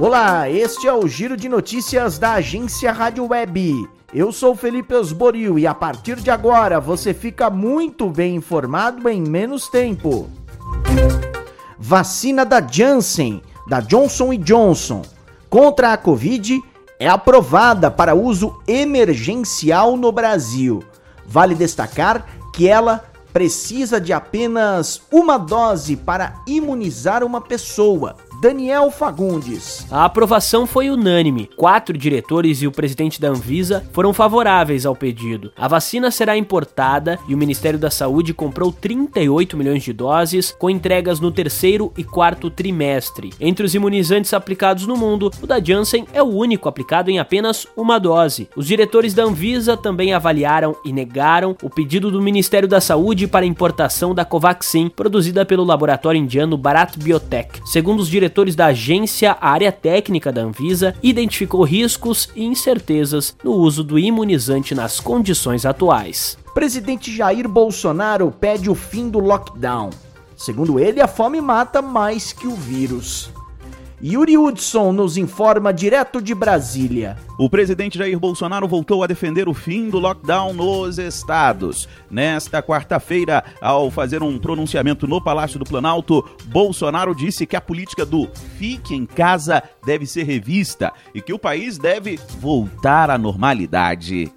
Olá, este é o Giro de Notícias da agência Rádio Web. Eu sou Felipe Osborio e a partir de agora você fica muito bem informado em menos tempo. Vacina da Janssen, da Johnson Johnson, contra a Covid é aprovada para uso emergencial no Brasil. Vale destacar que ela precisa de apenas uma dose para imunizar uma pessoa Daniel Fagundes. A aprovação foi unânime. Quatro diretores e o presidente da Anvisa foram favoráveis ao pedido. A vacina será importada e o Ministério da Saúde comprou 38 milhões de doses, com entregas no terceiro e quarto trimestre. Entre os imunizantes aplicados no mundo, o da Janssen é o único aplicado em apenas uma dose. Os diretores da Anvisa também avaliaram e negaram o pedido do Ministério da Saúde para importação da Covaxin, produzida pelo laboratório indiano Bharat Biotech. Segundo os diretores diretores da agência, área técnica da Anvisa identificou riscos e incertezas no uso do imunizante nas condições atuais. Presidente Jair Bolsonaro pede o fim do lockdown. Segundo ele, a fome mata mais que o vírus. Yuri Hudson nos informa direto de Brasília. O presidente Jair Bolsonaro voltou a defender o fim do lockdown nos estados. Nesta quarta-feira, ao fazer um pronunciamento no Palácio do Planalto, Bolsonaro disse que a política do fique em casa deve ser revista e que o país deve voltar à normalidade.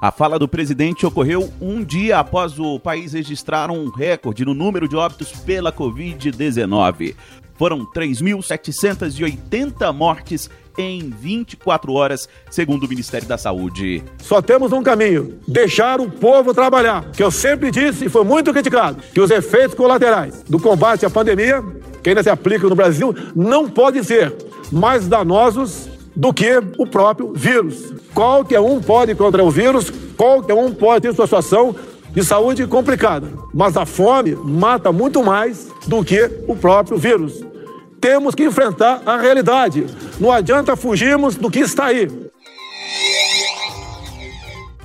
A fala do presidente ocorreu um dia após o país registrar um recorde no número de óbitos pela Covid-19. Foram 3.780 mortes em 24 horas, segundo o Ministério da Saúde. Só temos um caminho: deixar o povo trabalhar. Que eu sempre disse e foi muito criticado: que os efeitos colaterais do combate à pandemia, que ainda se aplicam no Brasil, não podem ser mais danosos do que o próprio vírus. Qualquer um pode encontrar o vírus, qualquer um pode ter sua situação de saúde complicada, mas a fome mata muito mais do que o próprio vírus. Temos que enfrentar a realidade. Não adianta fugirmos do que está aí.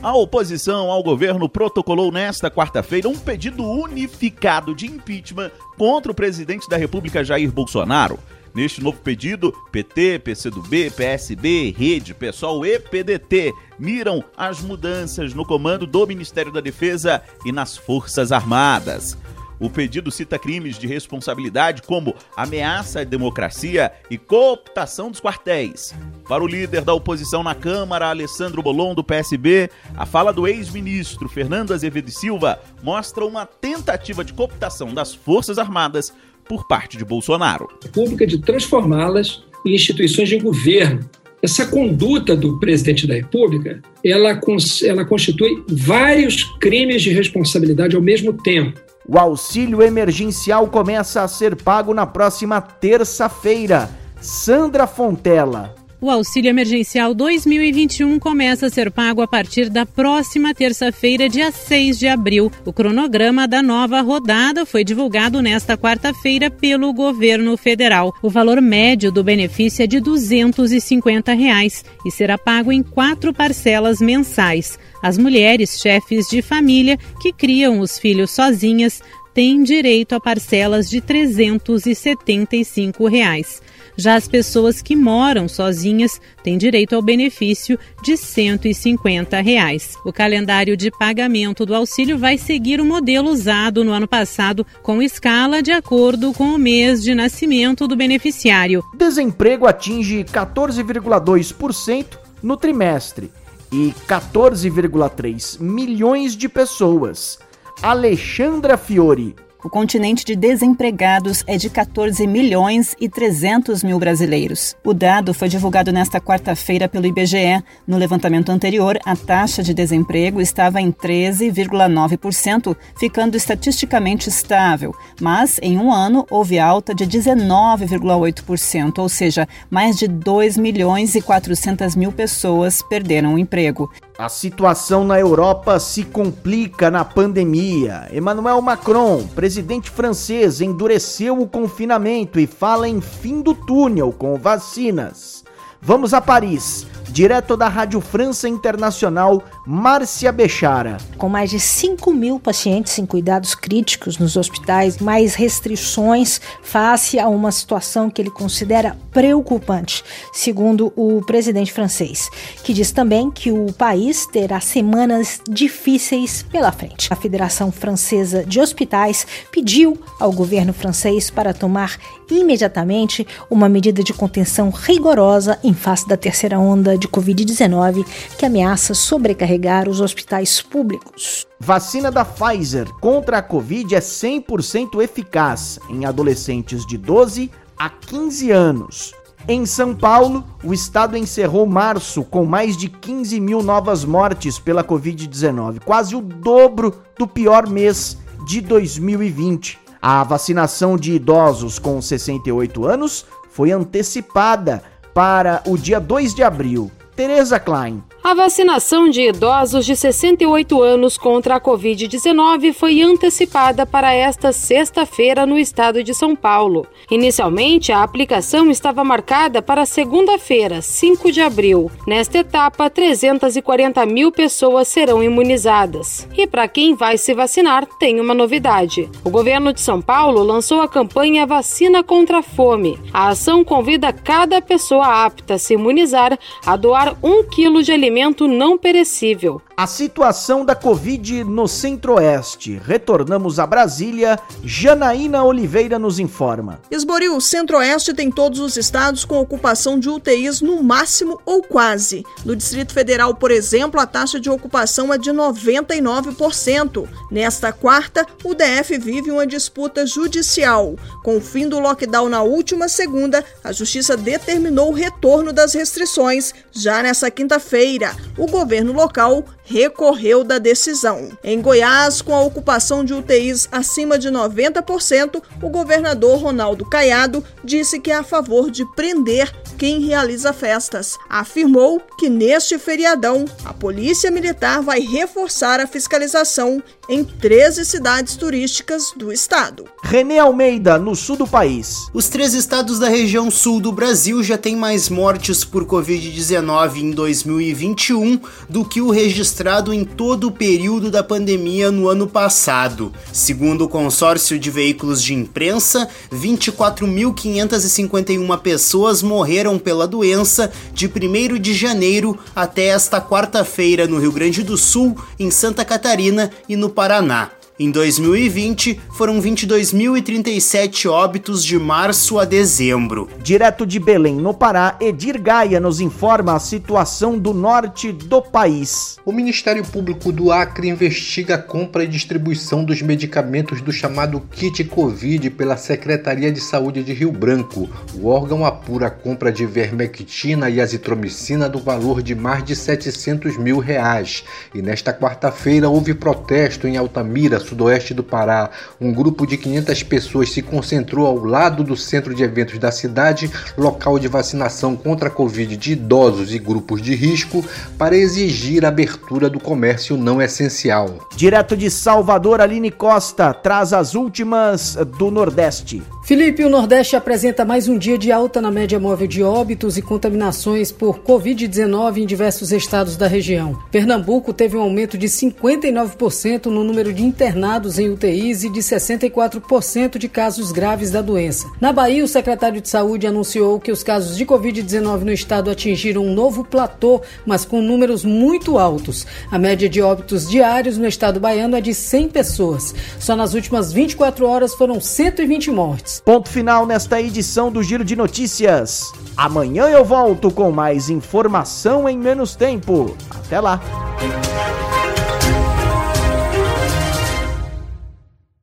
A oposição ao governo protocolou nesta quarta-feira um pedido unificado de impeachment contra o presidente da República Jair Bolsonaro. Neste novo pedido, PT, PCdoB, PSB, Rede, PSOL e PDT miram as mudanças no comando do Ministério da Defesa e nas Forças Armadas. O pedido cita crimes de responsabilidade como ameaça à democracia e cooptação dos quartéis. Para o líder da oposição na Câmara, Alessandro Bolon, do PSB, a fala do ex-ministro Fernando Azevedo Silva mostra uma tentativa de cooptação das Forças Armadas por parte de Bolsonaro. Pública de transformá-las em instituições de governo. Essa conduta do presidente da República, ela, ela constitui vários crimes de responsabilidade ao mesmo tempo. O auxílio emergencial começa a ser pago na próxima terça-feira. Sandra Fontela. O auxílio emergencial 2021 começa a ser pago a partir da próxima terça-feira, dia 6 de abril. O cronograma da nova rodada foi divulgado nesta quarta-feira pelo governo federal. O valor médio do benefício é de 250 reais e será pago em quatro parcelas mensais. As mulheres chefes de família que criam os filhos sozinhas têm direito a parcelas de 375 reais. Já as pessoas que moram sozinhas têm direito ao benefício de 150 reais. O calendário de pagamento do auxílio vai seguir o modelo usado no ano passado, com escala de acordo com o mês de nascimento do beneficiário. Desemprego atinge 14,2% no trimestre e 14,3 milhões de pessoas. Alexandra Fiore, o continente de desempregados é de 14 milhões e 300 mil brasileiros. O dado foi divulgado nesta quarta-feira pelo IBGE. No levantamento anterior, a taxa de desemprego estava em 13,9%, ficando estatisticamente estável. Mas, em um ano, houve alta de 19,8%, ou seja, mais de 2 milhões e 400 mil pessoas perderam o emprego. A situação na Europa se complica na pandemia. Emmanuel Macron, presidente francês, endureceu o confinamento e fala em fim do túnel com vacinas. Vamos a Paris. Direto da Rádio França Internacional, Márcia Bechara. Com mais de 5 mil pacientes em cuidados críticos nos hospitais, mais restrições face a uma situação que ele considera preocupante, segundo o presidente francês, que diz também que o país terá semanas difíceis pela frente. A Federação Francesa de Hospitais pediu ao governo francês para tomar imediatamente uma medida de contenção rigorosa em face da terceira onda de Covid-19 que ameaça sobrecarregar os hospitais públicos. Vacina da Pfizer contra a Covid é 100% eficaz em adolescentes de 12 a 15 anos. Em São Paulo, o estado encerrou março com mais de 15 mil novas mortes pela Covid-19, quase o dobro do pior mês de 2020. A vacinação de idosos com 68 anos foi antecipada para o dia 2 de abril. Tereza Klein. A vacinação de idosos de 68 anos contra a Covid-19 foi antecipada para esta sexta-feira no estado de São Paulo. Inicialmente, a aplicação estava marcada para segunda-feira, 5 de abril. Nesta etapa, 340 mil pessoas serão imunizadas. E para quem vai se vacinar, tem uma novidade. O governo de São Paulo lançou a campanha Vacina contra a Fome. A ação convida cada pessoa apta a se imunizar a doar um quilo de alimento não perecível. A situação da Covid no Centro-Oeste. Retornamos a Brasília. Janaína Oliveira nos informa. Esboril, o Centro-Oeste tem todos os estados com ocupação de UTIs no máximo ou quase. No Distrito Federal, por exemplo, a taxa de ocupação é de 99%. Nesta quarta, o DF vive uma disputa judicial. Com o fim do lockdown na última segunda, a Justiça determinou o retorno das restrições já nessa quinta-feira. O governo local recorreu da decisão. Em Goiás, com a ocupação de UTIs acima de 90%, o governador Ronaldo Caiado disse que é a favor de prender quem realiza festas. Afirmou que neste feriadão a Polícia Militar vai reforçar a fiscalização em 13 cidades turísticas do estado. René Almeida, no sul do país. Os três estados da região sul do Brasil já têm mais mortes por Covid-19 em 2021 do que o registrado em todo o período da pandemia no ano passado. Segundo o consórcio de veículos de imprensa, 24.551 pessoas morreram pela doença de 1 de janeiro até esta quarta-feira no Rio Grande do Sul, em Santa Catarina e no Paraná. Em 2020, foram 22.037 óbitos de março a dezembro. Direto de Belém, no Pará, Edir Gaia nos informa a situação do norte do país. O Ministério Público do Acre investiga a compra e distribuição dos medicamentos do chamado kit Covid pela Secretaria de Saúde de Rio Branco. O órgão apura a compra de vermectina e azitromicina do valor de mais de 700 mil reais. E nesta quarta-feira houve protesto em Altamira, sudoeste do Pará, um grupo de 500 pessoas se concentrou ao lado do centro de eventos da cidade, local de vacinação contra a Covid de idosos e grupos de risco, para exigir a abertura do comércio não essencial. Direto de Salvador, Aline Costa traz as últimas do Nordeste. Felipe, o Nordeste apresenta mais um dia de alta na média móvel de óbitos e contaminações por Covid-19 em diversos estados da região. Pernambuco teve um aumento de 59% no número de internados em UTIs e de 64% de casos graves da doença. Na Bahia, o secretário de Saúde anunciou que os casos de Covid-19 no estado atingiram um novo platô, mas com números muito altos. A média de óbitos diários no estado baiano é de 100 pessoas. Só nas últimas 24 horas foram 120 mortes. Ponto final nesta edição do Giro de Notícias. Amanhã eu volto com mais informação em menos tempo. Até lá!